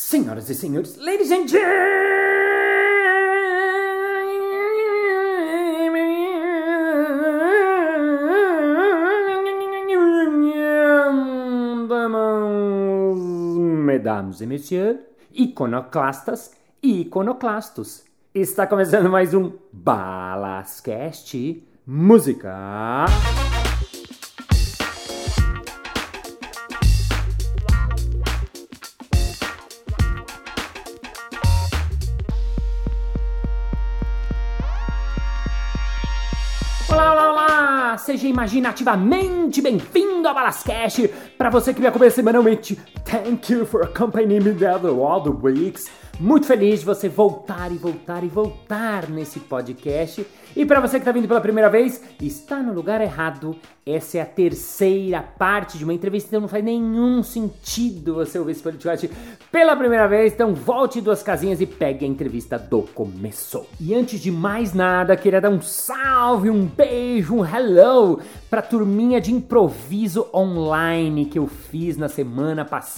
Senhoras e senhores, ladies and gentlemen, mesdames e messieurs, iconoclastas e iconoclastos. Está começando mais um Balascast Música. Imaginativamente bem-vindo a Balascast! Para você que me acompanha semanalmente, thank you for accompanying me all the weeks. Muito feliz de você voltar e voltar e voltar nesse podcast. E para você que está vindo pela primeira vez, está no lugar errado. Essa é a terceira parte de uma entrevista, então não faz nenhum sentido você ouvir esse podcast pela primeira vez. Então volte duas casinhas e pegue a entrevista do começo. E antes de mais nada, queria dar um salve, um beijo, um hello para a turminha de improviso online que eu fiz na semana passada.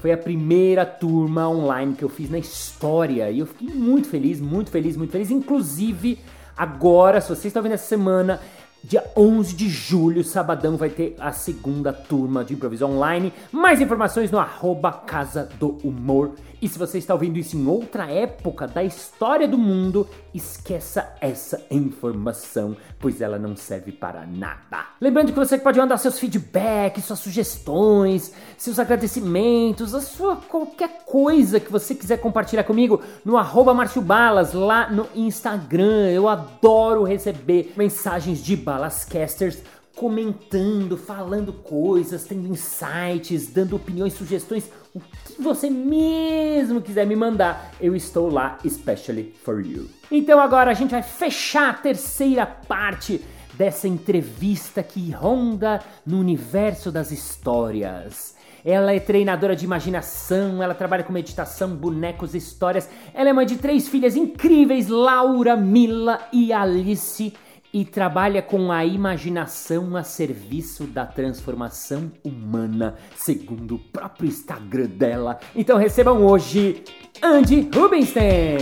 Foi a primeira turma online que eu fiz na história e eu fiquei muito feliz, muito feliz, muito feliz. Inclusive, agora, se vocês estão vendo essa semana, Dia 11 de julho, sabadão, vai ter a segunda turma de improviso online. Mais informações no arroba Casa do Humor. E se você está ouvindo isso em outra época da história do mundo, esqueça essa informação, pois ela não serve para nada. Lembrando que você pode mandar seus feedbacks, suas sugestões, seus agradecimentos, a sua qualquer coisa que você quiser compartilhar comigo no arroba Balas, lá no Instagram. Eu adoro receber mensagens de balascasters comentando, falando coisas, tendo insights, dando opiniões, sugestões, o que você mesmo quiser me mandar, eu estou lá especially for you. Então agora a gente vai fechar a terceira parte dessa entrevista que ronda no universo das histórias. Ela é treinadora de imaginação, ela trabalha com meditação, bonecos, histórias. Ela é mãe de três filhas incríveis, Laura, Mila e Alice e trabalha com a imaginação a serviço da transformação humana, segundo o próprio Instagram dela. Então recebam hoje Andy Rubinstein.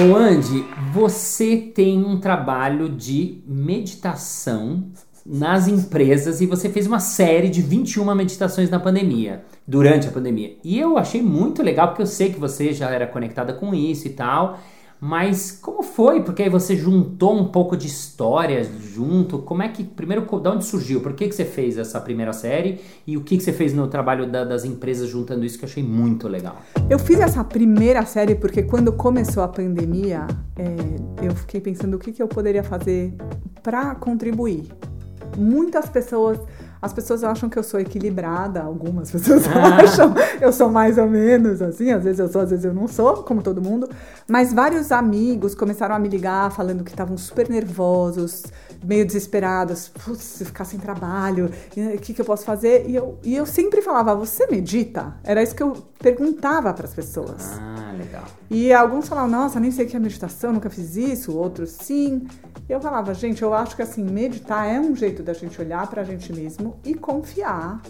Ô Andy, você tem um trabalho de meditação nas empresas e você fez uma série de 21 meditações na pandemia, durante a pandemia. E eu achei muito legal porque eu sei que você já era conectada com isso e tal. Mas como foi? Porque aí você juntou um pouco de história junto. Como é que. Primeiro, de onde surgiu? Por que, que você fez essa primeira série? E o que, que você fez no trabalho da, das empresas juntando isso que eu achei muito legal? Eu fiz essa primeira série porque quando começou a pandemia, é, eu fiquei pensando o que, que eu poderia fazer para contribuir muitas pessoas as pessoas acham que eu sou equilibrada, algumas pessoas ah. acham, eu sou mais ou menos assim, às vezes eu sou, às vezes eu não sou, como todo mundo. Mas vários amigos começaram a me ligar falando que estavam super nervosos, meio desesperados, putz, se ficar sem trabalho, o que, que eu posso fazer? E eu, e eu sempre falava, você medita? Era isso que eu perguntava para as pessoas. Ah, legal. E alguns falavam, nossa, nem sei o que é meditação, nunca fiz isso, outros sim. Eu falava, gente, eu acho que assim, meditar é um jeito da gente olhar para a gente mesmo e confiar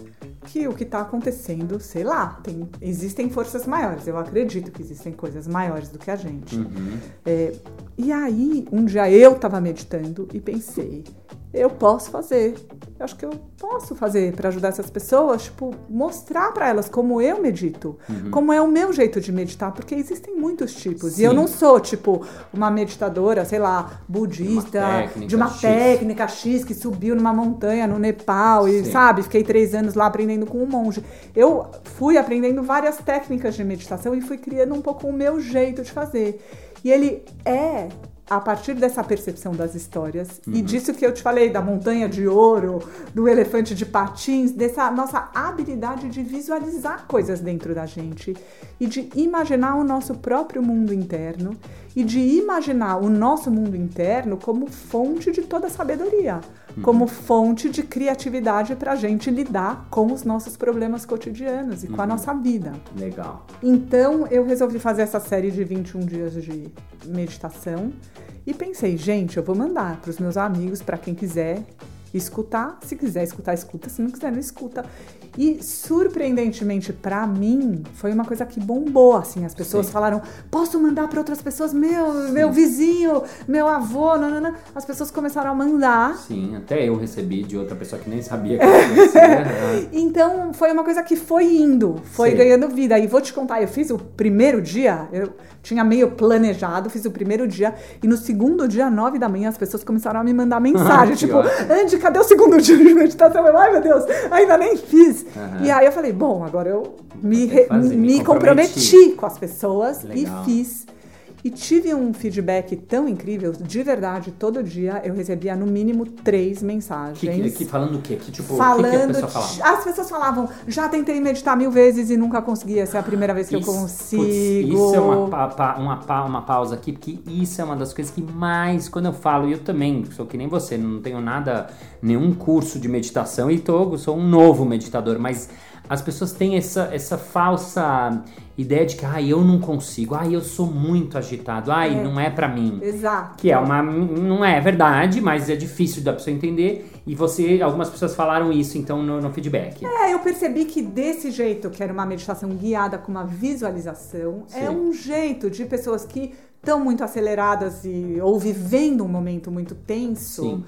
que o que está acontecendo, sei lá, tem, existem forças maiores. Eu acredito que existem coisas maiores do que a gente. Uhum. É, e aí, um dia eu estava meditando e pensei, eu posso fazer. Eu acho que eu posso fazer para ajudar essas pessoas, tipo, mostrar para elas como eu medito, uhum. como é o meu jeito de meditar, porque existem muitos tipos. Sim. E eu não sou, tipo, uma meditadora, sei lá, budista, uma de uma X. técnica X que subiu numa montanha no Nepal e, Sim. sabe, fiquei três anos lá aprendendo com um monge. Eu fui aprendendo várias técnicas de meditação e fui criando um pouco o meu jeito de fazer. E ele é a partir dessa percepção das histórias uhum. e disso que eu te falei, da montanha de ouro, do elefante de patins, dessa nossa habilidade de visualizar coisas dentro da gente e de imaginar o nosso próprio mundo interno e de imaginar o nosso mundo interno como fonte de toda sabedoria, uhum. como fonte de criatividade para a gente lidar com os nossos problemas cotidianos e uhum. com a uhum. nossa vida. Legal. Então eu resolvi fazer essa série de 21 dias de meditação e pensei, gente, eu vou mandar para os meus amigos, para quem quiser, escutar. Se quiser escutar, escuta. Se não quiser, não escuta. E surpreendentemente para mim foi uma coisa que bombou, assim, as pessoas Sim. falaram: "Posso mandar para outras pessoas, meu, Sim. meu vizinho, meu avô, nanana". As pessoas começaram a mandar. Sim, até eu recebi de outra pessoa que nem sabia que eu conhecia. então, foi uma coisa que foi indo, foi Sim. ganhando vida. E vou te contar, eu fiz o primeiro dia, eu tinha meio planejado, fiz o primeiro dia e no segundo dia, nove da manhã, as pessoas começaram a me mandar mensagem, tipo, Andy, cadê o segundo dia de meditação? Eu, ai meu Deus, ainda nem fiz. Uhum. E aí eu falei, bom, agora eu me, me, me comprometi. comprometi com as pessoas e fiz. E tive um feedback tão incrível, de verdade, todo dia eu recebia no mínimo três mensagens. Que, que, falando o quê? Que, tipo, falando, que, que pessoa falava? As pessoas falavam, já tentei meditar mil vezes e nunca consegui, essa é a primeira vez que isso, eu consigo. Putz, isso é uma, pa, uma, uma pausa aqui, porque isso é uma das coisas que mais, quando eu falo, e eu também sou que nem você, não tenho nada, nenhum curso de meditação e tô, sou um novo meditador, mas as pessoas têm essa, essa falsa ideia de que ah, eu não consigo, ah, eu sou muito agitado, ah, é. não é para mim. Exato. Que é uma não é verdade, mas é difícil da pessoa entender e você algumas pessoas falaram isso então no, no feedback. É, eu percebi que desse jeito, que era uma meditação guiada com uma visualização, é Sim. é um jeito de pessoas que estão muito aceleradas e ou vivendo um momento muito tenso. Sim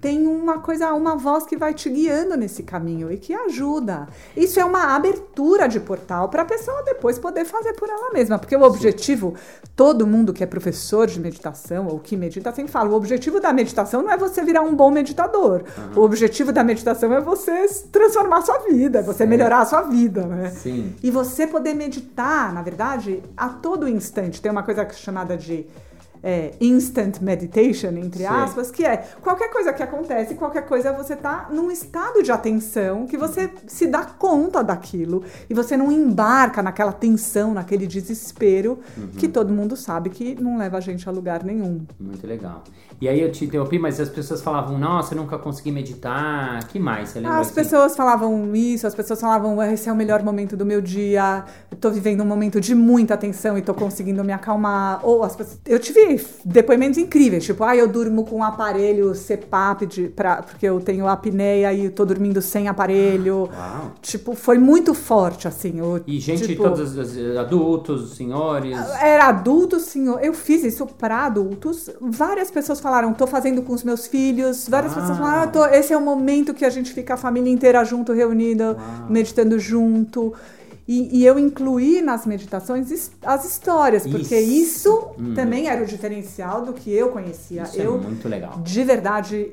tem uma coisa, uma voz que vai te guiando nesse caminho e que ajuda. Isso é uma abertura de portal para a pessoa depois poder fazer por ela mesma, porque o objetivo, todo mundo que é professor de meditação ou que medita sempre fala, o objetivo da meditação não é você virar um bom meditador. Uhum. O objetivo da meditação é você transformar a sua vida, é você melhorar a sua vida, né? Sim. E você poder meditar, na verdade, a todo instante. Tem uma coisa chamada de é, instant meditation, entre Sim. aspas, que é qualquer coisa que acontece, qualquer coisa você tá num estado de atenção que você se dá conta daquilo e você não embarca naquela tensão, naquele desespero uhum. que todo mundo sabe que não leva a gente a lugar nenhum. Muito legal. E aí eu te interrompi, mas as pessoas falavam, nossa, eu nunca consegui meditar. que mais? Você lembra As assim? pessoas falavam isso, as pessoas falavam, esse é o melhor momento do meu dia, eu tô vivendo um momento de muita atenção e tô conseguindo me acalmar. Ou as pessoas... Eu tive depoimentos incríveis, tipo, ah, eu durmo com um aparelho CPAP de, pra, porque eu tenho apneia e tô dormindo sem aparelho. Uau. Tipo, foi muito forte, assim. O, e gente, tipo, todos adultos, senhores? Era adultos, senhor. Eu fiz isso para adultos. Várias pessoas falaram, tô fazendo com os meus filhos. Várias pessoas falaram, ah, tô, esse é o momento que a gente fica a família inteira junto, reunida, Uau. meditando junto. E, e, eu incluí nas meditações as histórias, porque isso, isso hum. também era o diferencial do que eu conhecia. Isso é eu, é muito legal. De verdade,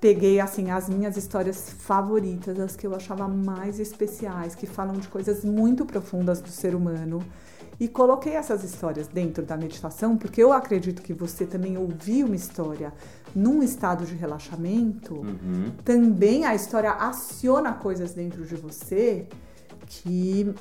peguei assim as minhas histórias favoritas, as que eu achava mais especiais, que falam de coisas muito profundas do ser humano. E coloquei essas histórias dentro da meditação, porque eu acredito que você também ouvir uma história num estado de relaxamento, uhum. também a história aciona coisas dentro de você que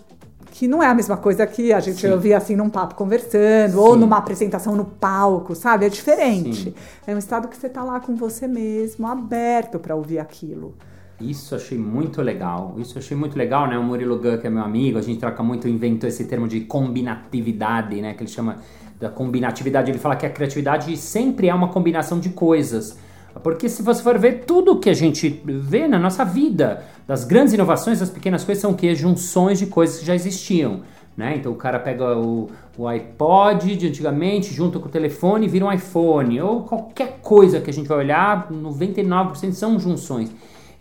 que não é a mesma coisa que a gente Sim. ouvir assim num papo conversando Sim. ou numa apresentação no palco, sabe? É diferente. Sim. É um estado que você tá lá com você mesmo, aberto para ouvir aquilo. Isso achei muito legal. Isso achei muito legal, né? O Murilo Gun, que é meu amigo, a gente troca muito, inventou esse termo de combinatividade, né? Que ele chama da combinatividade. Ele fala que a criatividade sempre é uma combinação de coisas. Porque se você for ver tudo que a gente vê na nossa vida, das grandes inovações, das pequenas coisas, são que? Junções de coisas que já existiam. Né? Então o cara pega o, o iPod de antigamente, junto com o telefone e vira um iPhone. Ou qualquer coisa que a gente vai olhar, 99% são junções.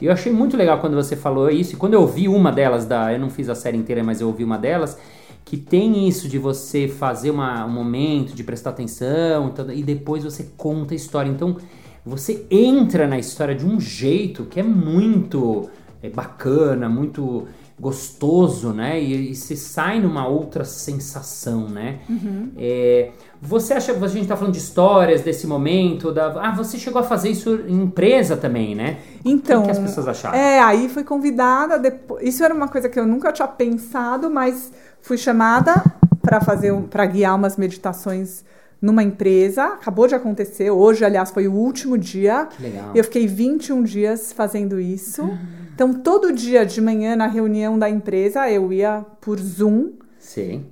E eu achei muito legal quando você falou isso. E quando eu ouvi uma delas, da, eu não fiz a série inteira, mas eu ouvi uma delas, que tem isso de você fazer uma, um momento, de prestar atenção, e depois você conta a história. Então você entra na história de um jeito que é muito é, bacana, muito gostoso, né? E, e você sai numa outra sensação, né? Uhum. É, você acha que a gente está falando de histórias desse momento? Da, ah, você chegou a fazer isso em empresa também, né? Então, o que, as pessoas acharam? É, aí fui convidada. Depois, isso era uma coisa que eu nunca tinha pensado, mas fui chamada para fazer, para guiar umas meditações numa empresa, acabou de acontecer, hoje, aliás, foi o último dia. Que legal. Eu fiquei 21 dias fazendo isso. Uhum. Então, todo dia de manhã, na reunião da empresa, eu ia por Zoom. Sim.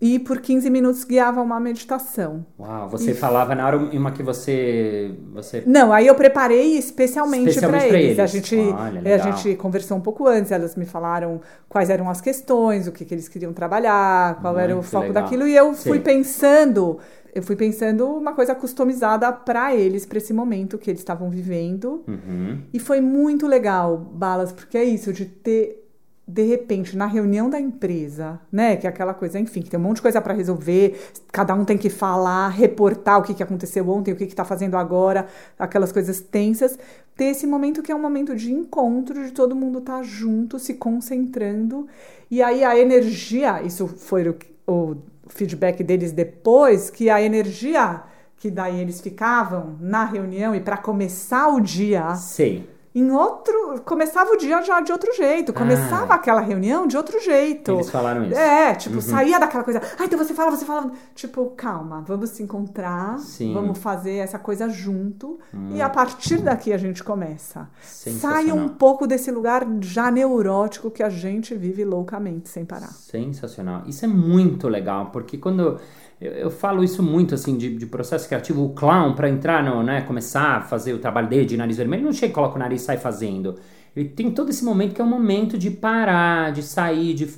e por 15 minutos guiava uma meditação. Uau, você e... falava na hora uma que você, você... Não, aí eu preparei especialmente, para eles. eles. A, gente, Olha, a gente conversou um pouco antes, elas me falaram quais eram as questões, o que, que eles queriam trabalhar, qual Muito era o foco legal. daquilo, e eu Sim. fui pensando eu fui pensando uma coisa customizada para eles, para esse momento que eles estavam vivendo. Uhum. E foi muito legal, Balas, porque é isso, de ter de repente, na reunião da empresa, né, que é aquela coisa, enfim, que tem um monte de coisa para resolver, cada um tem que falar, reportar o que, que aconteceu ontem, o que está fazendo agora, aquelas coisas tensas, ter esse momento que é um momento de encontro, de todo mundo estar tá junto, se concentrando, e aí a energia, isso foi o, o feedback deles depois, que a energia que daí eles ficavam na reunião e para começar o dia. Sim em outro. Começava o dia já de outro jeito. Começava ah. aquela reunião de outro jeito. Eles falaram isso. É, tipo, uhum. saía daquela coisa. Ah, então você fala, você fala. Tipo, calma, vamos se encontrar. Sim. Vamos fazer essa coisa junto. Hum. E a partir daqui a gente começa. Sai um pouco desse lugar já neurótico que a gente vive loucamente, sem parar. Sensacional. Isso é muito legal, porque quando eu, eu, falo isso muito, assim, de, de processo criativo. O clown, para entrar, no, né, começar a fazer o trabalho dele de nariz vermelho, não chega e coloca o nariz e sai fazendo. Ele tem todo esse momento que é um momento de parar, de sair, de...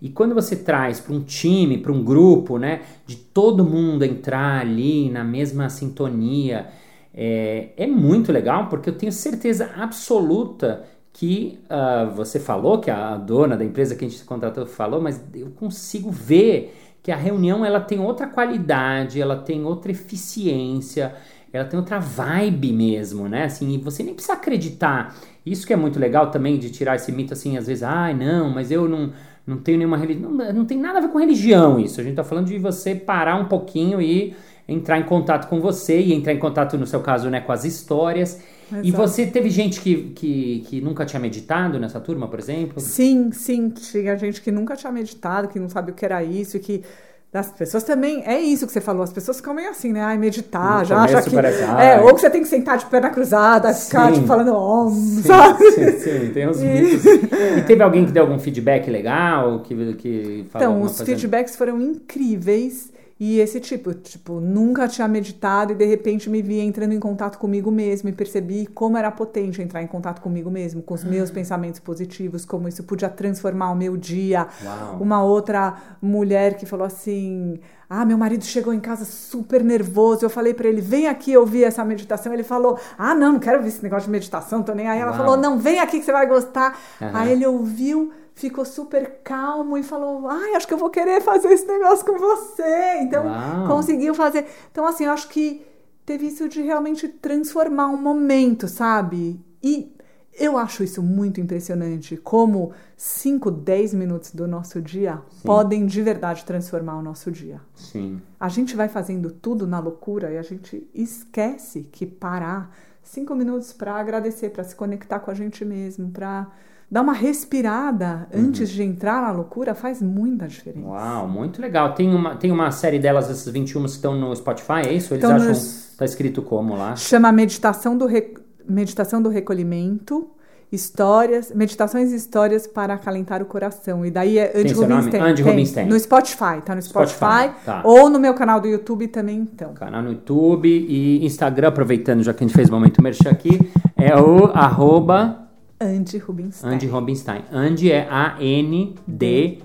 E quando você traz para um time, para um grupo, né, de todo mundo entrar ali na mesma sintonia, é, é muito legal, porque eu tenho certeza absoluta que uh, você falou, que a dona da empresa que a gente contratou falou, mas eu consigo ver que a reunião ela tem outra qualidade, ela tem outra eficiência, ela tem outra vibe mesmo, né? Assim, e você nem precisa acreditar. Isso que é muito legal também de tirar esse mito assim, às vezes, ai, ah, não, mas eu não, não tenho nenhuma religião. Não, não tem nada a ver com religião isso. A gente tá falando de você parar um pouquinho e entrar em contato com você e entrar em contato, no seu caso, né, com as histórias. Exato. E você teve gente que, que, que nunca tinha meditado nessa turma, por exemplo? Sim, sim. Tinha gente que nunca tinha meditado, que não sabe o que era isso, que as pessoas também, é isso que você falou, as pessoas ficam meio assim, né? Ai, meditar, no já acha que. Parece, é, ou que você tem que sentar de perna cruzada, sim, ficar tipo, falando om, sabe? Sim, sim, tem uns mitos. E teve alguém que deu algum feedback legal? Que, que então, os feedbacks foram incríveis. E esse tipo, tipo, nunca tinha meditado e de repente me vi entrando em contato comigo mesmo e percebi como era potente entrar em contato comigo mesmo, com os ah. meus pensamentos positivos, como isso podia transformar o meu dia. Uau. Uma outra mulher que falou assim: "Ah, meu marido chegou em casa super nervoso". Eu falei para ele: "Vem aqui ouvir essa meditação". Ele falou: "Ah, não, não quero ver esse negócio de meditação, tô nem aí". Ela Uau. falou: "Não, vem aqui que você vai gostar". Uhum. Aí ele ouviu ficou super calmo e falou: Ai, acho que eu vou querer fazer esse negócio com você. Então, Uau. conseguiu fazer. Então, assim, eu acho que teve isso de realmente transformar um momento, sabe? E eu acho isso muito impressionante. Como 5, 10 minutos do nosso dia Sim. podem de verdade transformar o nosso dia. Sim. A gente vai fazendo tudo na loucura e a gente esquece que parar cinco minutos para agradecer, para se conectar com a gente mesmo, para dar uma respirada uhum. antes de entrar na loucura faz muita diferença. Uau, muito legal. Tem uma, tem uma série delas, essas 21 que estão no Spotify, é isso? Eles então, acham. Nos... Tá escrito como lá? Chama Meditação do, Re... Meditação do Recolhimento. Histórias, meditações e histórias para acalentar o coração. E daí é Andy Rubinstein. Andy Rubinstein. No Spotify, tá no Spotify. Spotify tá. Ou no meu canal do YouTube também, então. Canal no YouTube e Instagram, aproveitando, já que a gente fez o momento merchan aqui, é o arroba Andy Rubinstein. Andy Rubinstein. Andy é A-N-D-I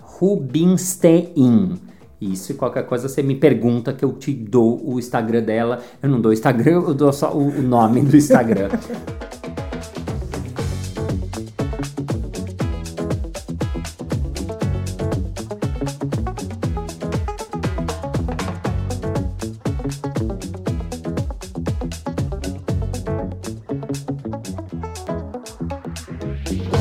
Rubinstein. Isso, e qualquer coisa você me pergunta que eu te dou o Instagram dela. Eu não dou o Instagram, eu dou só o nome do Instagram.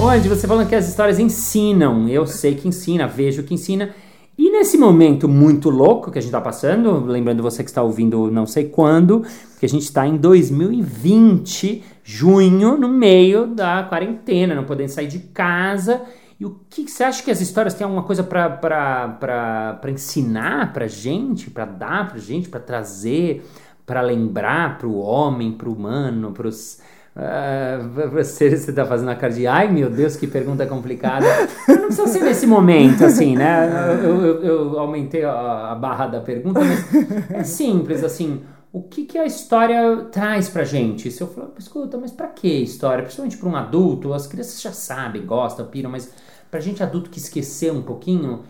Onde você falando que as histórias ensinam, eu sei que ensina, vejo que ensina. E nesse momento muito louco que a gente está passando, lembrando você que está ouvindo não sei quando, que a gente está em 2020, junho, no meio da quarentena, não podendo sair de casa. E o que, você acha que as histórias têm alguma coisa para ensinar para gente, para dar para gente, para trazer, para lembrar para o homem, para o humano, para os Uh, você está fazendo a cara de ai meu Deus, que pergunta complicada. não precisa ser nesse momento, assim, né? Eu, eu, eu aumentei a, a, barra da pergunta, mas é simples, assim. O que, que a história traz pra gente? Se eu falar, escuta, mas pra que história? Principalmente para um adulto, as crianças já sabem, gostam, piram, mas pra gente adulto que esquecer um pouquinho,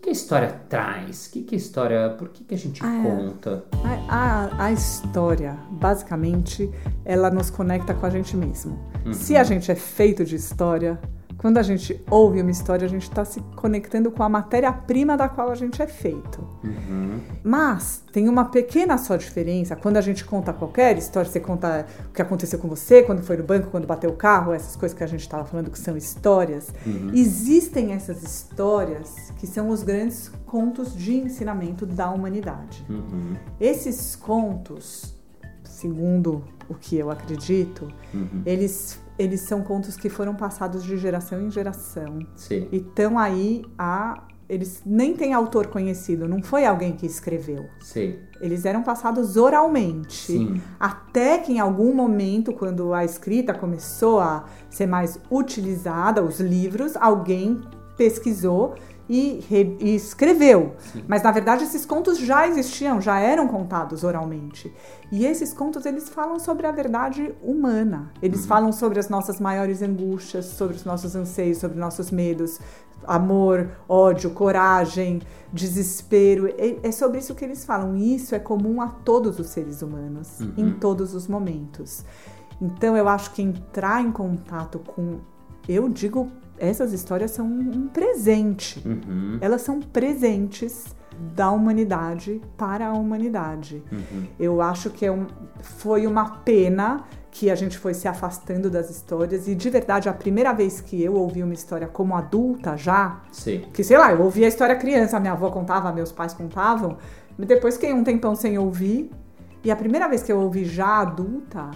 que a história traz? O que, que a história. Por que, que a gente ah, conta? A, a, a, história, basicamente, ela nos conecta com a gente mesmo. Uhum. Se a gente é feito de história, quando a gente ouve uma história, a gente está se conectando com a matéria-prima da qual a gente é feito. Uhum. Mas tem uma pequena só diferença. Quando a gente conta qualquer história, você conta o que aconteceu com você, quando foi no banco, quando bateu o carro, essas coisas que a gente estava falando que são histórias. Uhum. Existem essas histórias que são os grandes contos de ensinamento da humanidade. Uhum. Esses contos, segundo o que eu acredito, uhum. eles eles são contos que foram passados de geração em geração. Sim. E estão aí a. Eles nem têm autor conhecido, não foi alguém que escreveu. Sim. Eles eram passados oralmente. Sim. Até que em algum momento, quando a escrita começou a ser mais utilizada, os livros, alguém pesquisou e, re, e escreveu. Sim. Mas na verdade esses contos já existiam, já eram contados oralmente. E esses contos eles falam sobre a verdade humana. Eles uhum. falam sobre as nossas maiores angústias, sobre os nossos anseios, sobre nossos medos, amor, ódio, coragem, desespero. É, é sobre isso que eles falam. E isso é comum a todos os seres humanos, uhum. em todos os momentos. Então eu acho que entrar em contato com, eu digo essas histórias são um presente. Uhum. Elas são presentes da humanidade para a humanidade. Uhum. Eu acho que é um, foi uma pena que a gente foi se afastando das histórias e de verdade a primeira vez que eu ouvi uma história como adulta já, Sim. que sei lá, eu ouvi a história criança, minha avó contava, meus pais contavam, depois fiquei um tempão sem ouvir e a primeira vez que eu ouvi já adulta,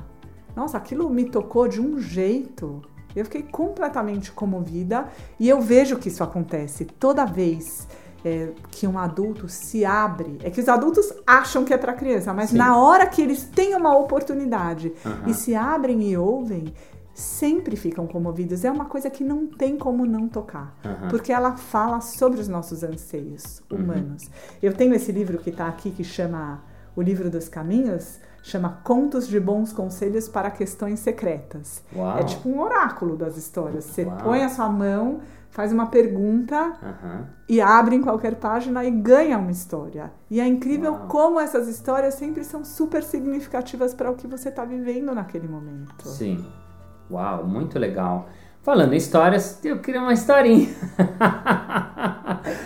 nossa, aquilo me tocou de um jeito eu fiquei completamente comovida e eu vejo que isso acontece toda vez é, que um adulto se abre. É que os adultos acham que é para criança, mas Sim. na hora que eles têm uma oportunidade uhum. e se abrem e ouvem, sempre ficam comovidos. É uma coisa que não tem como não tocar, uhum. porque ela fala sobre os nossos anseios uhum. humanos. Uhum. Eu tenho esse livro que está aqui que chama O Livro dos Caminhos chama Contos de Bons Conselhos para Questões Secretas. Uau. É tipo um oráculo das histórias. Você Uau. põe a sua mão, faz uma pergunta uhum. e abre em qualquer página e ganha uma história. E é incrível Uau. como essas histórias sempre são super significativas para o que você está vivendo naquele momento. Sim. Uau, muito legal. Falando em histórias, eu queria uma historinha.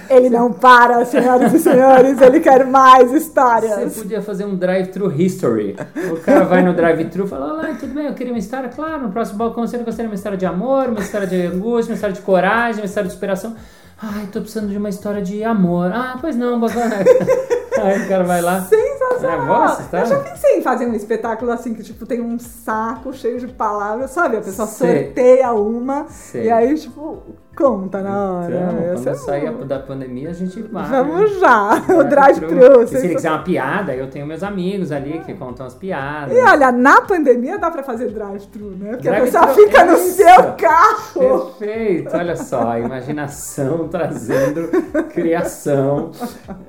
Ele não para, senhoras e senhores, ele quer mais histórias. Você podia fazer um drive-thru history. O cara vai no drive-thru e fala: Olá, tudo bem? Eu queria uma história. Claro, no próximo balcão você gostaria de uma história de amor, uma história de angústia, uma história de coragem, uma história de superação. Ai, tô precisando de uma história de amor. Ah, pois não, bacana. Aí o cara vai lá. Sensacional! É, eu já pensei fazer um espetáculo assim, que tipo, tem um saco cheio de palavras, sabe? A pessoa Sei. sorteia uma Sei. e aí, tipo, conta na hora. Então, quando sair da pandemia, a gente vai. Vamos já! O drive-thru. Se ele quiser uma piada, eu tenho meus amigos ali que contam as piadas. E olha, na pandemia dá pra fazer drive-thru, né? Porque drive a pessoa fica no seu carro. Perfeito! Olha só, a imaginação trazendo criação.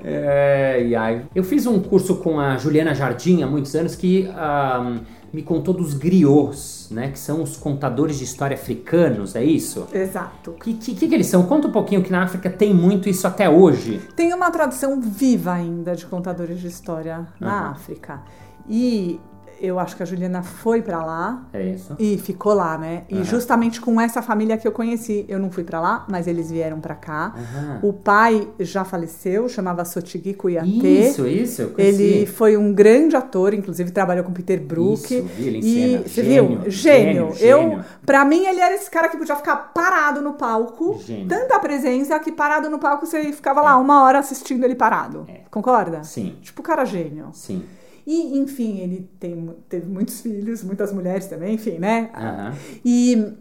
É, e aí, eu fiz um curso com a Juliana Jardim há muitos anos que. Um, me contou dos griots, né? Que são os contadores de história africanos, é isso? Exato. O que, que, que, eles são? Conta um pouquinho que na África tem muito isso até hoje. Tem uma tradição viva ainda de contadores de história na uhum. África. E eu acho que a Juliana foi para lá. É isso. E ficou lá, né? E uhum. justamente com essa família que eu conheci, eu não fui para lá, mas eles vieram para cá. Uhum. O pai já faleceu, chamava Sotigi Kuyate. Isso, isso, eu conheci. Ele foi um grande ator, inclusive trabalhou com Peter Brook. Isso, vi, ele e você viu? Gênio. gênio. Eu, para mim ele era esse cara que podia ficar parado no palco, gênio. tanta presença que parado no palco você ficava lá é. uma hora assistindo ele parado. É. Concorda? Sim. Tipo cara gênio. Sim. E, enfim, ele tem, teve muitos filhos, muitas mulheres também, enfim, né? Uhum. E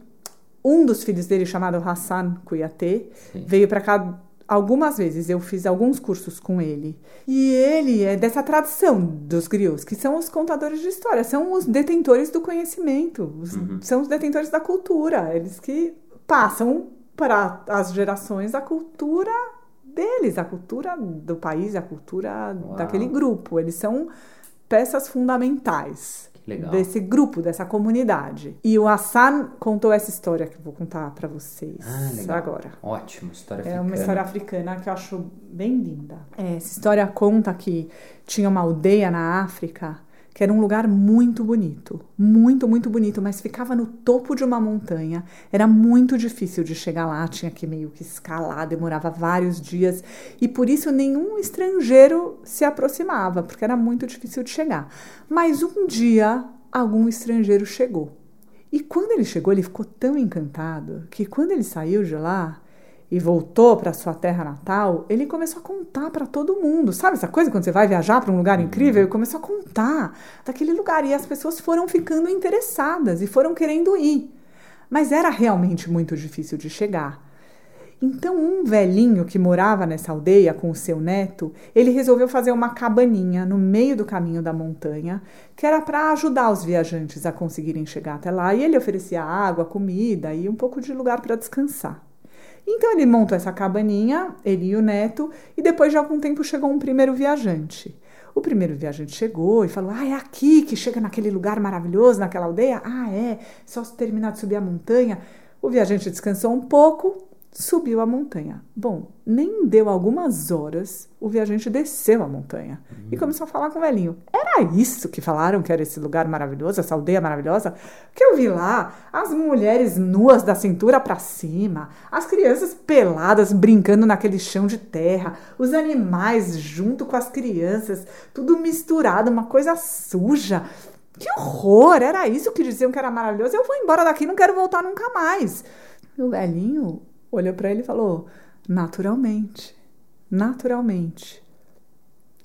um dos filhos dele, chamado Hassan Kuyate, veio para cá algumas vezes eu fiz alguns cursos com ele. E ele é dessa tradição dos griots, que são os contadores de história, são os detentores do conhecimento, os, uhum. são os detentores da cultura, eles que passam para as gerações a cultura deles, a cultura do país, a cultura Uau. daquele grupo. Eles são peças fundamentais Legal. desse grupo, dessa comunidade. E o Hassan contou essa história que eu vou contar para vocês ah, agora. Ótimo, história africana. É uma história africana que eu acho bem linda. É, essa história conta que tinha uma aldeia na África que era um lugar muito bonito, muito, muito bonito, mas ficava no topo de uma montanha. Era muito difícil de chegar lá, tinha que meio que escalar, demorava vários dias e por isso nenhum estrangeiro se aproximava, porque era muito difícil de chegar. Mas um dia algum estrangeiro chegou. E quando ele chegou, ele ficou tão encantado que quando ele saiu de lá, e voltou para sua terra natal, ele começou a contar para todo mundo. Sabe essa coisa quando você vai viajar para um lugar incrível? Ele começou a contar daquele lugar e as pessoas foram ficando interessadas e foram querendo ir. Mas era realmente muito difícil de chegar. Então, um velhinho que morava nessa aldeia com o seu neto, ele resolveu fazer uma cabaninha no meio do caminho da montanha, que era para ajudar os viajantes a conseguirem chegar até lá. E ele oferecia água, comida e um pouco de lugar para descansar. Então ele montou essa cabaninha, ele e o neto, e depois de algum tempo chegou um primeiro viajante. O primeiro viajante chegou e falou: Ah, é aqui que chega naquele lugar maravilhoso, naquela aldeia? Ah, é, só se terminar de subir a montanha. O viajante descansou um pouco, subiu a montanha. Bom, nem deu algumas horas, o viajante desceu a montanha uhum. e começou a falar com o velhinho. Era isso que falaram que era esse lugar maravilhoso, essa aldeia maravilhosa? Que eu vi lá as mulheres nuas da cintura para cima, as crianças peladas brincando naquele chão de terra, os animais junto com as crianças, tudo misturado, uma coisa suja. Que horror! Era isso que diziam que era maravilhoso. Eu vou embora daqui, não quero voltar nunca mais. O velhinho olhou para ele e falou: naturalmente, naturalmente.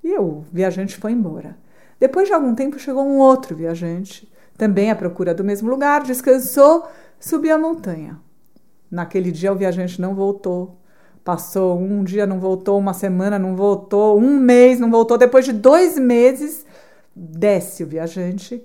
E o viajante foi embora. Depois de algum tempo chegou um outro viajante, também à procura do mesmo lugar, descansou, subiu a montanha. Naquele dia o viajante não voltou. Passou um dia, não voltou, uma semana, não voltou, um mês, não voltou. Depois de dois meses, desce o viajante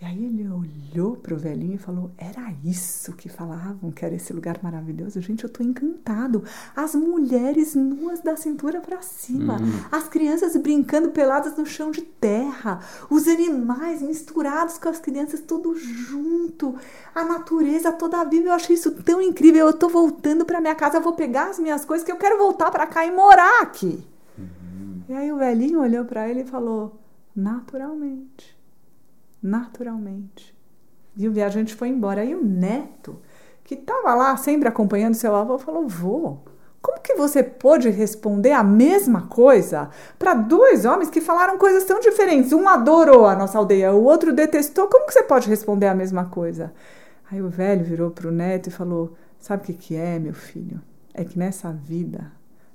e aí ele olhou para o velhinho e falou: Era isso que falavam, que era esse lugar maravilhoso? Gente, eu estou encantado. As mulheres nuas da cintura para cima, uhum. as crianças brincando peladas no chão de terra, os animais misturados com as crianças, tudo junto, a natureza toda viva. Eu achei isso tão incrível. Eu estou voltando para minha casa, eu vou pegar as minhas coisas, que eu quero voltar para cá e morar aqui. Uhum. E aí o velhinho olhou para ele e falou: Naturalmente naturalmente. E o viajante foi embora. Aí o neto, que estava lá sempre acompanhando seu avô, falou: Vô, como que você pôde responder a mesma coisa para dois homens que falaram coisas tão diferentes? Um adorou a nossa aldeia, o outro detestou. Como que você pode responder a mesma coisa? Aí o velho virou para o neto e falou: Sabe o que, que é, meu filho? É que nessa vida,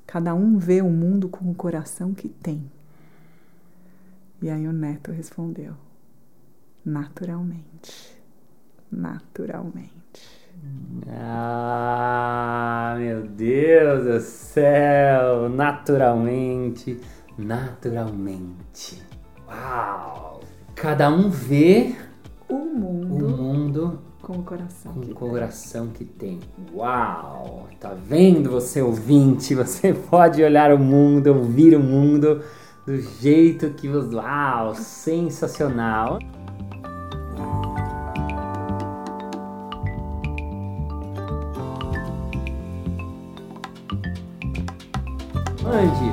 cada um vê o mundo com o coração que tem. E aí o neto respondeu: naturalmente. Naturalmente. Ah, meu Deus do céu! Naturalmente, naturalmente. Uau! Cada um vê o mundo, o mundo com o coração, com que, o coração tem. que tem. Uau! Tá vendo você ouvinte? Você pode olhar o mundo, ouvir o mundo do jeito que você. Uau! Sensacional! Andy,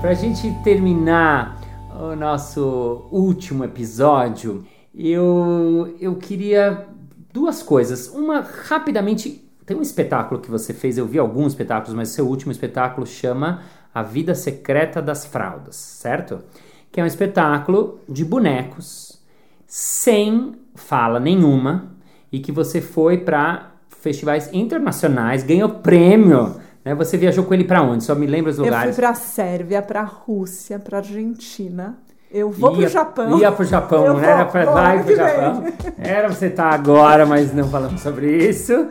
para a gente terminar o nosso último episódio, eu, eu queria duas coisas. Uma, rapidamente, tem um espetáculo que você fez, eu vi alguns espetáculos, mas seu último espetáculo chama A Vida Secreta das Fraldas, certo? Que é um espetáculo de bonecos, sem fala nenhuma, e que você foi para festivais internacionais, ganhou prêmio né? Você viajou com ele para onde? Só me lembra os lugares. Eu fui para Sérvia, para Rússia, para Argentina. Eu vou ia, pro Japão. Ia pro Japão, Eu né? Era pra vou, vai que vem. Japão. Era você estar agora, mas não falamos sobre isso.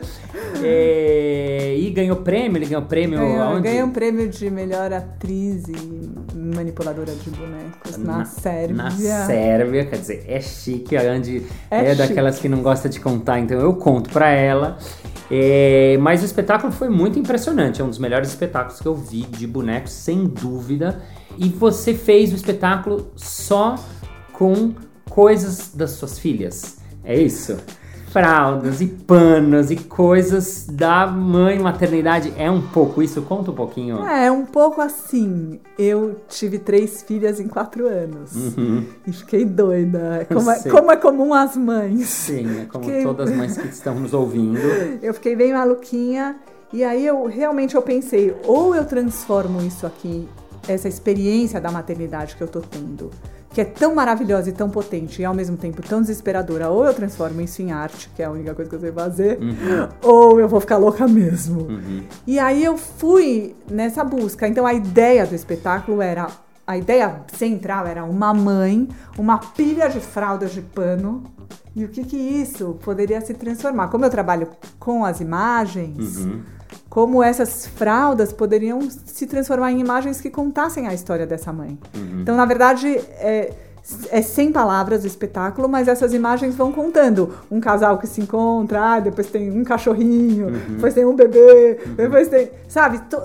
É, e ganhou prêmio, ele ganhou prêmio Ganhou- aonde? Ganhei um prêmio de melhor atriz e manipuladora de bonecos na, Sérvia. Na Sérvia, quer dizer, é chique, a Andy é, É daquelas que não gosta de contar, então eu conto pra ela. É, mas o espetáculo foi muito impressionante, é um dos melhores espetáculos que eu vi de bonecos, sem dúvida. E você fez o espetáculo só com coisas das suas filhas, é isso? Fraldas e panos e coisas da mãe maternidade, é um pouco isso? Conta um pouquinho. É, um pouco assim. Eu tive três filhas em quatro anos. Uhum. E fiquei doida. Como, é, como é comum as mães. Sim, é como Que- todas as mães que estão nos ouvindo. Eu fiquei bem maluquinha. E aí eu realmente eu pensei, ou eu transformo isso aqui, essa experiência da maternidade que eu tô tendo, que é tão maravilhosa e tão potente e ao mesmo tempo tão desesperadora, ou eu transformo isso em arte, que é a única coisa que eu sei fazer, ou eu vou ficar louca mesmo. E aí eu fui nessa busca. Então a ideia do espetáculo era a ideia central era uma mãe, uma pilha de fraldas de pano. E o que que isso poderia se transformar? Como eu trabalho com as imagens, como essas fraldas poderiam se transformar em imagens que contassem a história dessa mãe. Então, na verdade, é, é sem palavras o espetáculo, mas essas imagens vão contando. Um casal que se encontra, ah, depois tem um cachorrinho, depois tem um bebê, depois tem. Sabe? To-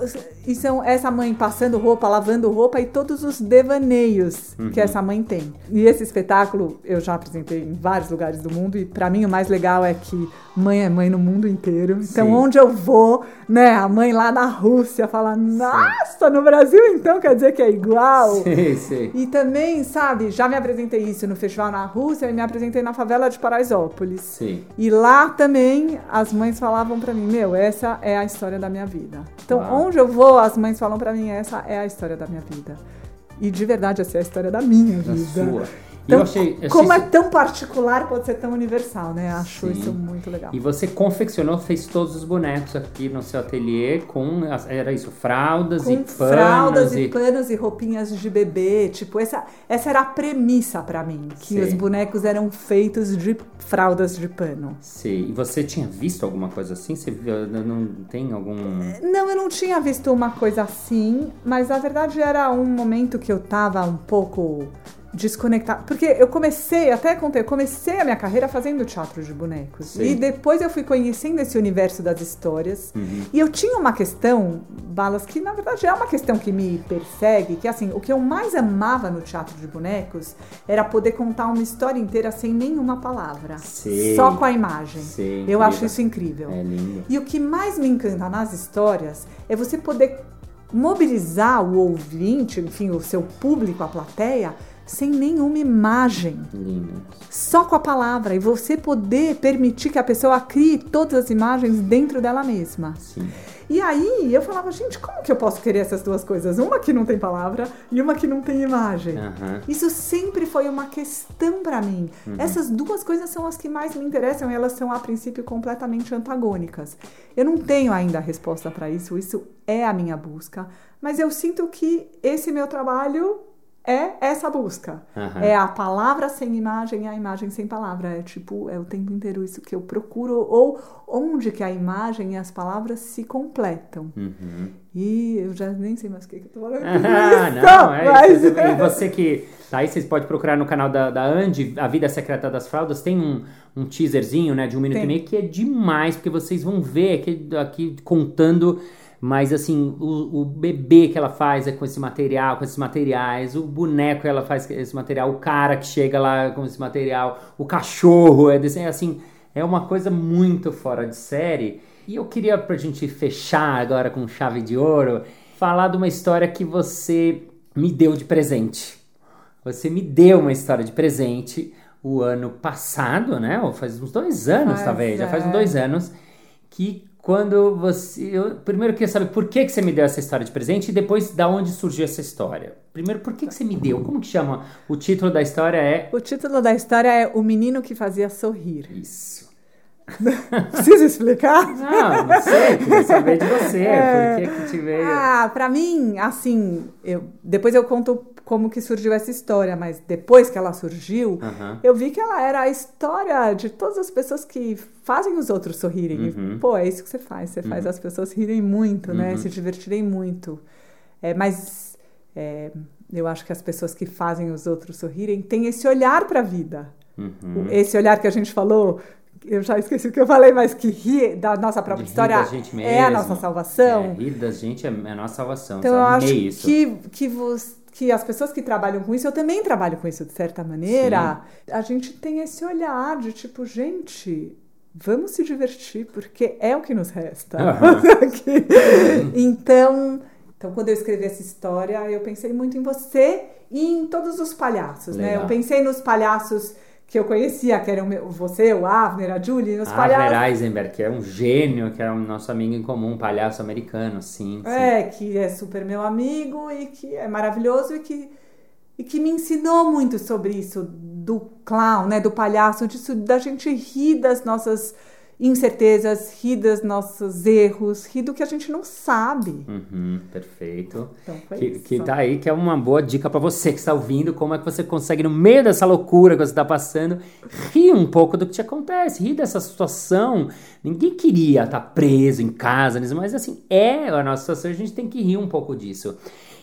e são essa mãe passando roupa, lavando roupa e todos os devaneios que essa mãe tem. E esse espetáculo eu já apresentei em vários lugares do mundo e pra mim o mais legal é que mãe é mãe no mundo inteiro. Então Sim. onde eu vou, né, a mãe lá na Rússia fala: "Nossa, no Brasil então quer dizer que é igual". Sei, sei. E também, sabe, já me apresentei isso no festival na Rússia e me apresentei na favela de Paraisópolis. Sim. E lá também as mães falavam pra mim: "Meu, essa é a história da minha vida". Então, onde eu vou, as mães falam pra mim: "Essa é a história da minha vida". E de verdade, essa é a história da minha Da vida. sua. E Então, achei, como é tão particular, pode ser tão universal, né? Acho Sim. isso muito legal. E você confeccionou, fez todos os bonecos aqui no seu ateliê com, era isso, fraldas e com panos fraldas e e... panos e roupinhas de bebê, tipo, essa, essa era a premissa pra mim, que Sei. os bonecos eram feitos de fraldas de pano. Sei. E você tinha visto alguma coisa assim? Você não tem algum... Não, eu não tinha visto uma coisa assim, mas na verdade era um momento que eu tava um pouco desconectada. Porque eu comecei, até contei, eu comecei a minha carreira fazendo teatro de bonecos. Sim. E depois eu fui conhecendo esse universo das histórias. E eu tinha uma questão, Balas, que na verdade é uma questão que me persegue, que assim, o que eu mais amava no teatro de bonecos era poder contar uma história inteira sem nenhuma palavra. Sei. Só com a imagem. Sei, eu acho isso incrível. É lindo. E o que mais me encanta nas histórias é você poder mobilizar o ouvinte, enfim, o seu público, a plateia, sem nenhuma imagem, Lindo. só com a palavra. E você poder permitir que a pessoa crie todas as imagens dentro dela mesma. Sim. E aí eu falava, gente, como que eu posso querer essas duas coisas? Uma que não tem palavra e uma que não tem imagem. Aham. Isso sempre foi uma questão pra mim. Essas duas coisas são as que mais me interessam e elas são a princípio completamente antagônicas. Eu não tenho ainda a resposta pra isso, isso é a minha busca, mas eu sinto que esse meu trabalho é essa busca. Aham. É a palavra sem imagem e a imagem sem palavra. É tipo, é o tempo inteiro isso que eu procuro ou onde que a imagem e as palavras se completam. Uhum. E eu já nem sei mais o que, que eu tô falando. Ah, isso, não, é mas- isso. E você que. Aí vocês podem procurar no canal da, da Andy, A Vida Secreta das Fraldas, tem um, um teaserzinho, né, de um minuto Tem. e meio, que é demais, porque vocês vão ver aqui, aqui contando. Mas assim, o, o bebê que ela faz é com esse material, com esses materiais, o boneco que ela faz com esse material, o cara que chega lá com esse material, o cachorro, é desse, é assim, é uma coisa muito fora de série. E eu queria, pra gente fechar agora com chave de ouro, falar de uma história que você me deu de presente. Você me deu uma história de presente o ano passado, né? Ou faz uns dois anos, Faz, talvez. Já faz uns é. dois anos. Que quando você. Eu primeiro queria saber por que, que você me deu essa história de presente e depois da onde surgiu essa história. Primeiro, por que, que você me deu? Como que chama? O título da história é. O título da história é O Menino que Fazia Sorrir. Isso. Precisa explicar? Não, não sei, queria saber de você. É... Por que, que te veio? Ah, pra mim, assim, eu, depois eu conto como que surgiu essa história, mas depois que ela surgiu, uhum. eu vi que ela era a história de todas as pessoas que fazem os outros sorrirem. Uhum. Pô, é isso que você faz, você uhum. faz as pessoas rirem muito, né? Uhum. Se divertirem muito. É, mas é, eu acho que as pessoas que fazem os outros sorrirem têm esse olhar para a vida. Uhum. Esse olhar que a gente falou eu já esqueci o que eu falei, mas que rir da nossa própria de história é a nossa salvação. É, rir da gente é a nossa salvação. Então eu acho isso. que, que, você, que as pessoas que trabalham com isso, eu também trabalho com isso de certa maneira, Sim. a gente tem esse olhar de tipo, gente, vamos se divertir, porque é o que nos resta. Uhum. então, então, quando eu escrevi essa história, eu pensei muito em você e em todos os palhaços, Legal. né? Eu pensei nos palhaços que eu conhecia, que eram você, o Avner, a Julie, os palhaços. Avner Eisenberg, que é um gênio, que é um nosso amigo em comum, um palhaço americano, sim, sim. É, que é super meu amigo e que é maravilhoso e que, e que me ensinou muito sobre isso do clown, né, do palhaço, disso da gente rir das nossas incertezas, rir dos nossos erros, rir do que a gente não sabe. Uhum, perfeito. Então foi que, isso. que tá aí, que é uma boa dica para você que está ouvindo, como é que você consegue, no meio dessa loucura que você está passando, rir um pouco do que te acontece, rir dessa situação. Ninguém queria estar tá preso em casa, mas assim, é a nossa situação, a gente tem que rir um pouco disso.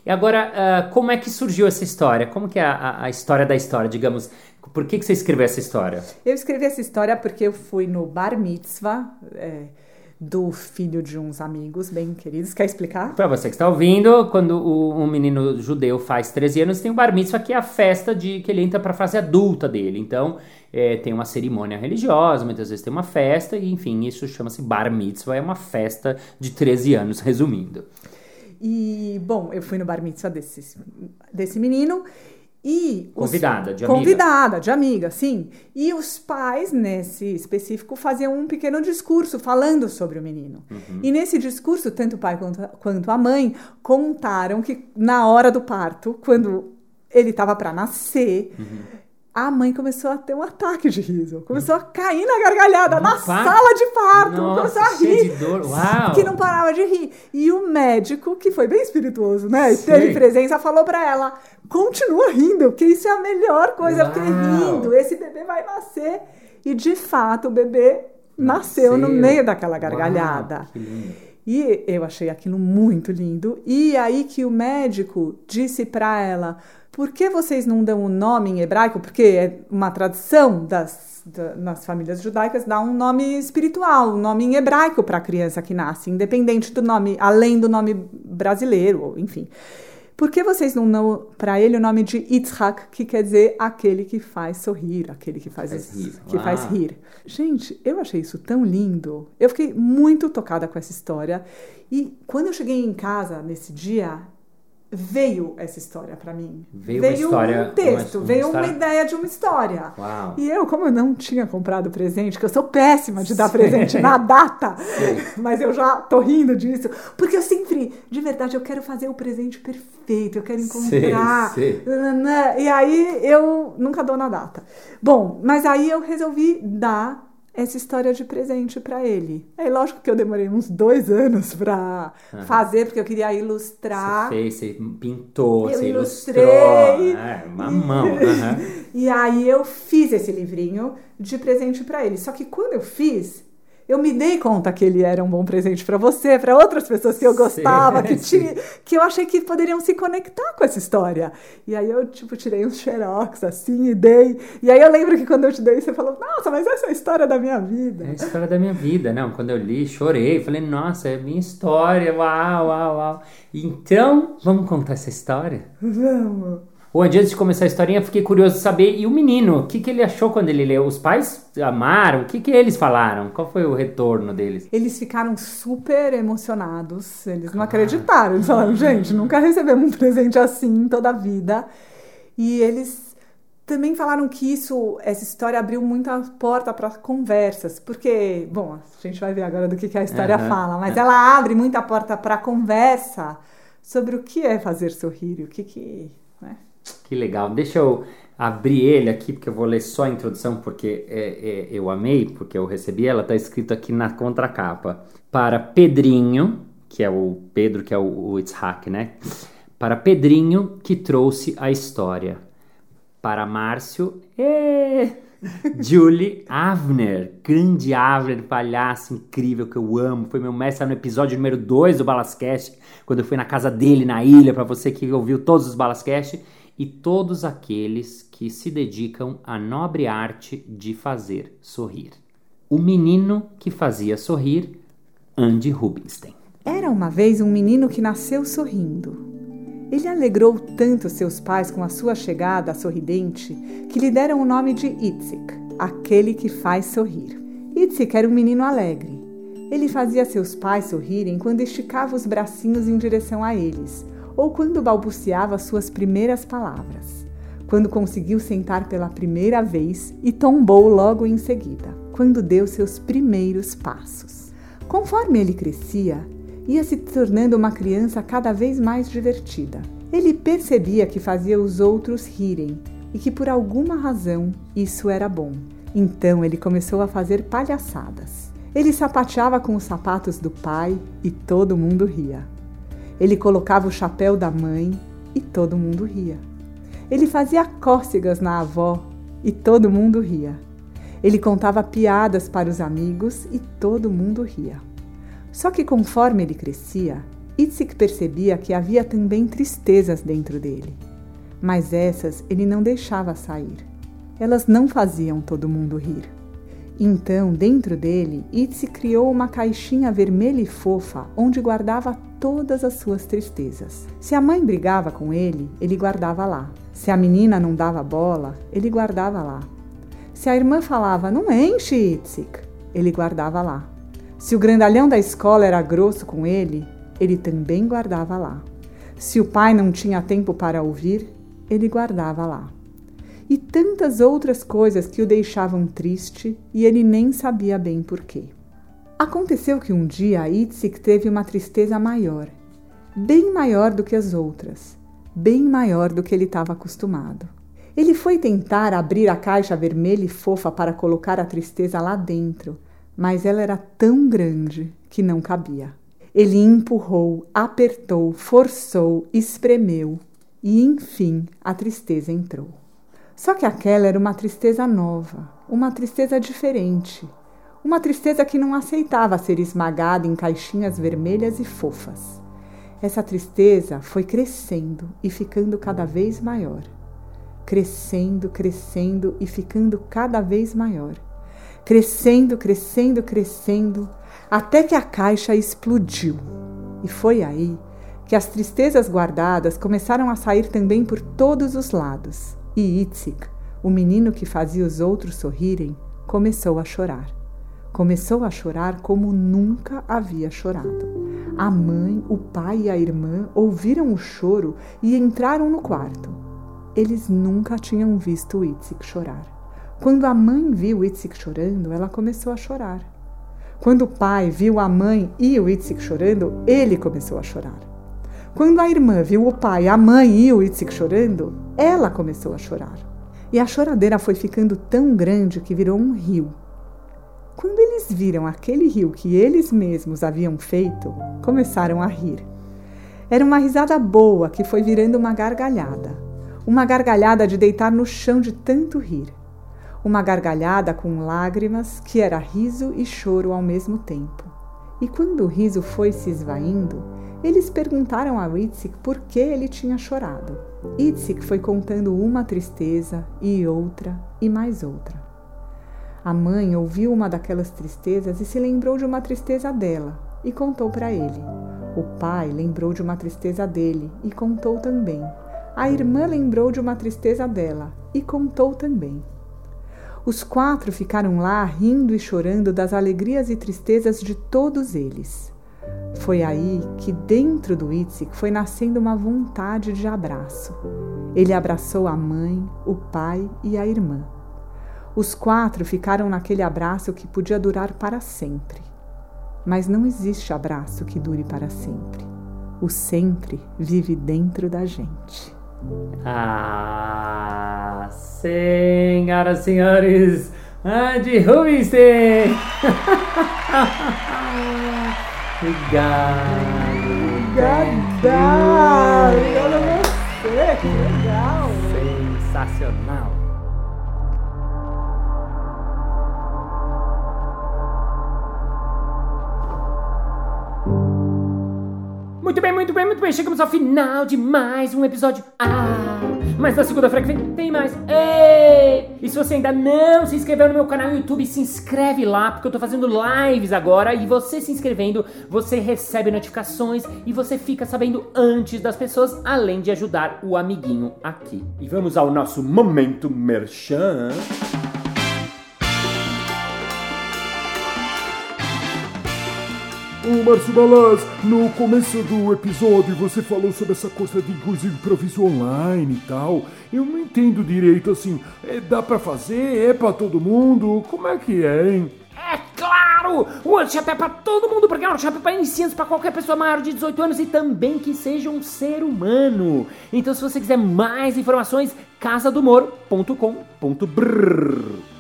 E agora, uh, como é que surgiu essa história? Como que é a, a história da história, digamos? Por que, que você escreveu essa história? Eu escrevi essa história porque eu fui no bar mitzvah é, do filho de uns amigos bem queridos. Quer explicar? Para você que está ouvindo, quando o, um menino judeu faz 13 anos, tem o bar mitzvah, que é a festa de que ele entra para a fase adulta dele. Então, é, tem uma cerimônia religiosa, muitas vezes tem uma festa, e enfim, isso chama-se bar mitzvah, é uma festa de 13 anos, resumindo. E, bom, eu fui no bar mitzvah desse, desse menino e convidada os, de amiga. Convidada de amiga, sim. E os pais, nesse específico, faziam um pequeno discurso falando sobre o menino. Uhum. E nesse discurso, tanto o pai quanto, quanto a mãe contaram que na hora do parto, quando ele estava para nascer, uhum a mãe começou a ter um ataque de riso. Começou a cair na gargalhada, na sala de parto. Nossa, começou a rir. De dor. Uau. Que não parava de rir. E o médico, que foi bem espirituoso, né? E teve presença, falou para ela: continua rindo, que isso é a melhor coisa, Uau. porque rindo, esse bebê vai nascer. E de fato, o bebê nasceu, nasceu. no meio daquela gargalhada. Uau, que lindo. E eu achei aquilo muito lindo. E aí que o médico disse para ela: por que vocês não dão o um nome em hebraico? Porque é uma tradição das, da, nas famílias judaicas dar um nome espiritual, um nome em hebraico para a criança que nasce, independente do nome, além do nome brasileiro, enfim. Por que vocês não dão para ele o nome de Yitzhak, que quer dizer aquele que faz sorrir, aquele que faz, faz rir. Que faz rir. Gente, eu achei isso tão lindo. Eu fiquei muito tocada com essa história. E quando eu cheguei em casa nesse dia, veio essa história para mim. Veio, veio história, um texto, uma, veio história... uma ideia de uma história. Uau. E eu, como eu não tinha comprado presente, que eu sou péssima de dar Sim. presente na data, Sim. mas eu já tô rindo disso, porque eu sempre, de verdade, eu quero fazer o presente perfeito, eu quero encontrar. Sim. E aí eu nunca dou na data. Bom, mas aí eu resolvi dar essa história de presente para ele. É lógico que eu demorei uns dois anos para uhum. fazer, porque eu queria ilustrar. Você fez, você pintou, eu você ilustrei. ilustrou. É, uma mão. Uhum. e aí eu fiz esse livrinho de presente para ele. Só que quando eu fiz, eu me dei conta que ele era um bom presente para você, para outras pessoas que eu gostava, sim, que, tinha, que eu achei que poderiam se conectar com essa história. E aí eu, tipo, tirei uns xerox, assim, e dei. E aí eu lembro que quando eu te dei, você falou, nossa, mas essa é a história da minha vida. É a história da minha vida, não. Quando eu li, chorei, falei, nossa, é minha história, uau, uau, uau. Então, vamos contar essa história? Vamos. Ou antes de começar a historinha, fiquei curioso de saber. E o menino, o que, que ele achou quando ele leu? Os pais amaram? O que, que eles falaram? Qual foi o retorno deles? Eles ficaram super emocionados. Eles não ah. acreditaram. Eles falaram, gente, nunca recebemos um presente assim toda a vida. E eles também falaram que isso, essa história abriu muita porta para conversas, porque, bom, a gente vai ver agora do que, que a história uhum. fala, mas ela abre muita porta para conversa sobre o que é fazer sorrir, o que que? Que legal. Deixa eu abrir ele aqui, porque eu vou ler só a introdução, porque é, é, eu amei, porque eu recebi ela, está escrito aqui na contracapa. Para Pedrinho, que é o Pedro, que é o, o Itzhak, né? Para Pedrinho, que trouxe a história. Para Márcio, e... Julie Avner, grande Avner, palhaço incrível que eu amo. Foi meu mestre no episódio número 2 do Balascast, quando eu fui na casa dele na ilha, para você que ouviu todos os Balascast e todos aqueles que se dedicam à nobre arte de fazer sorrir. O menino que fazia sorrir, Andy Rubinstein. Era uma vez um menino que nasceu sorrindo. Ele alegrou tanto seus pais com a sua chegada sorridente que lhe deram o nome de Itzik, aquele que faz sorrir. Itzik era um menino alegre. Ele fazia seus pais sorrirem quando esticava os bracinhos em direção a eles, ou quando balbuciava suas primeiras palavras, quando conseguiu sentar pela primeira vez e tombou logo em seguida, quando deu seus primeiros passos. Conforme ele crescia, ia se tornando uma criança cada vez mais divertida. Ele percebia que fazia os outros rirem e que por alguma razão isso era bom. Então ele começou a fazer palhaçadas. Ele sapateava com os sapatos do pai e todo mundo ria. Ele colocava o chapéu da mãe e todo mundo ria. Ele fazia cócegas na avó e todo mundo ria. Ele contava piadas para os amigos e todo mundo ria. Só que conforme ele crescia, Itzik percebia que havia também tristezas dentro dele. Mas essas ele não deixava sair. Elas não faziam todo mundo rir. Então, dentro dele, Itzi criou uma caixinha vermelha e fofa onde guardava todas as suas tristezas. Se a mãe brigava com ele, ele guardava lá. Se a menina não dava bola, ele guardava lá. Se a irmã falava, não enche, Itzik, ele guardava lá. Se o grandalhão da escola era grosso com ele, ele também guardava lá. Se o pai não tinha tempo para ouvir, ele guardava lá e tantas outras coisas que o deixavam triste e ele nem sabia bem porquê. Aconteceu que um dia Itzik teve uma tristeza maior, bem maior do que as outras, bem maior do que ele estava acostumado. Ele foi tentar abrir a caixa vermelha e fofa para colocar a tristeza lá dentro, mas ela era tão grande que não cabia. Ele empurrou, apertou, forçou, espremeu e, enfim, a tristeza entrou. Só que aquela era uma tristeza nova, uma tristeza diferente, uma tristeza que não aceitava ser esmagada em caixinhas vermelhas e fofas. Essa tristeza foi crescendo e ficando cada vez maior. Crescendo, crescendo e ficando cada vez maior. Crescendo, crescendo, crescendo, até que a caixa explodiu. E foi aí que as tristezas guardadas começaram a sair também por todos os lados. E Itzik, o menino que fazia os outros sorrirem, começou a chorar. Começou a chorar como nunca havia chorado. A mãe, o pai e a irmã ouviram o choro e entraram no quarto. Eles nunca tinham visto Itzik chorar. Quando a mãe viu Itzik chorando, ela começou a chorar. Quando o pai viu a mãe e o Itzik chorando, ele começou a chorar. Quando a irmã viu o pai, a mãe e o Itzik chorando, ela começou a chorar. E a choradeira foi ficando tão grande que virou um rio. Quando eles viram aquele rio que eles mesmos haviam feito, começaram a rir. Era uma risada boa que foi virando uma gargalhada. Uma gargalhada de deitar no chão de tanto rir. Uma gargalhada com lágrimas que era riso e choro ao mesmo tempo. E quando o riso foi se esvaindo, eles perguntaram a Itzik por que ele tinha chorado. Itzik foi contando uma tristeza e outra e mais outra. A mãe ouviu uma daquelas tristezas e se lembrou de uma tristeza dela e contou para ele. O pai lembrou de uma tristeza dele e contou também. A irmã lembrou de uma tristeza dela e contou também. Os quatro ficaram lá rindo e chorando das alegrias e tristezas de todos eles. Foi aí que dentro do Itzik foi nascendo uma vontade de abraço. Ele abraçou a mãe, o pai e a irmã. Os quatro ficaram naquele abraço que podia durar para sempre. Mas não existe abraço que dure para sempre. O sempre vive dentro da gente. Ah, senhoras e senhores, Andy Rubinstein! Obrigado. Obrigada! Obrigada a você, que legal! Sensacional. Muito bem, muito bem, muito bem. Chegamos ao final de mais um episódio. Ah, mas na segunda-feira que vem tem mais. Ei! E se você ainda não se inscreveu no meu canal no YouTube, se inscreve lá, porque eu tô fazendo lives agora. E você se inscrevendo, você recebe notificações e você fica sabendo antes das pessoas, além de ajudar o amiguinho aqui. E vamos ao nosso momento merchan. Ô Márcio Balas, no começo do episódio você falou sobre essa coisa de de improviso online e tal. Eu não entendo direito assim. É, dá pra fazer? É pra todo mundo? Como é que é, hein? É claro! O workshop é pra todo mundo, porque é um workshop para iniciantes, para qualquer pessoa maior de 18 anos e também que seja um ser humano. Então, se você quiser mais informações, casadumor.com.br.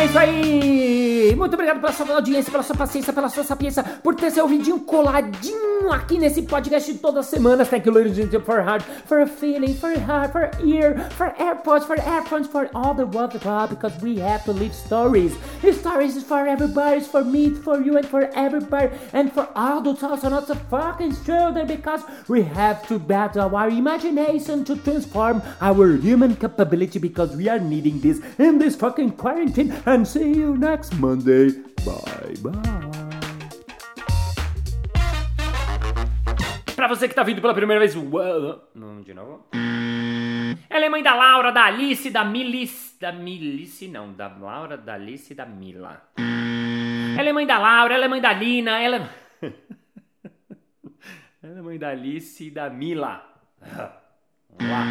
É isso aí! Muito obrigado pela sua audiência, pela sua paciência, pela sua sapiência, por ter seu ouvidinho coladinho aqui nesse podcast todas as semanas. Thank you, ladies and for heart, for feeling, for heart, for ear, for AirPods, for earphones, for all the world because we have to live stories. Stories is for everybody, it's for me, it's for you, and for everybody, and for adults also, not the fucking children, because we have to battle our imagination to transform our human capability because we are needing this in this fucking quarantine. And see you next Monday. Bye bye. Pra você que tá vindo pela primeira vez. Não, de novo. Ela é mãe da Laura, da Alice, da Milis. Da Milice, não. Da Laura, da Alice e da Mila. Ela é mãe da Laura, ela é mãe da Lina, ela é. ela é mãe da Alice e da Mila. Vamos lá.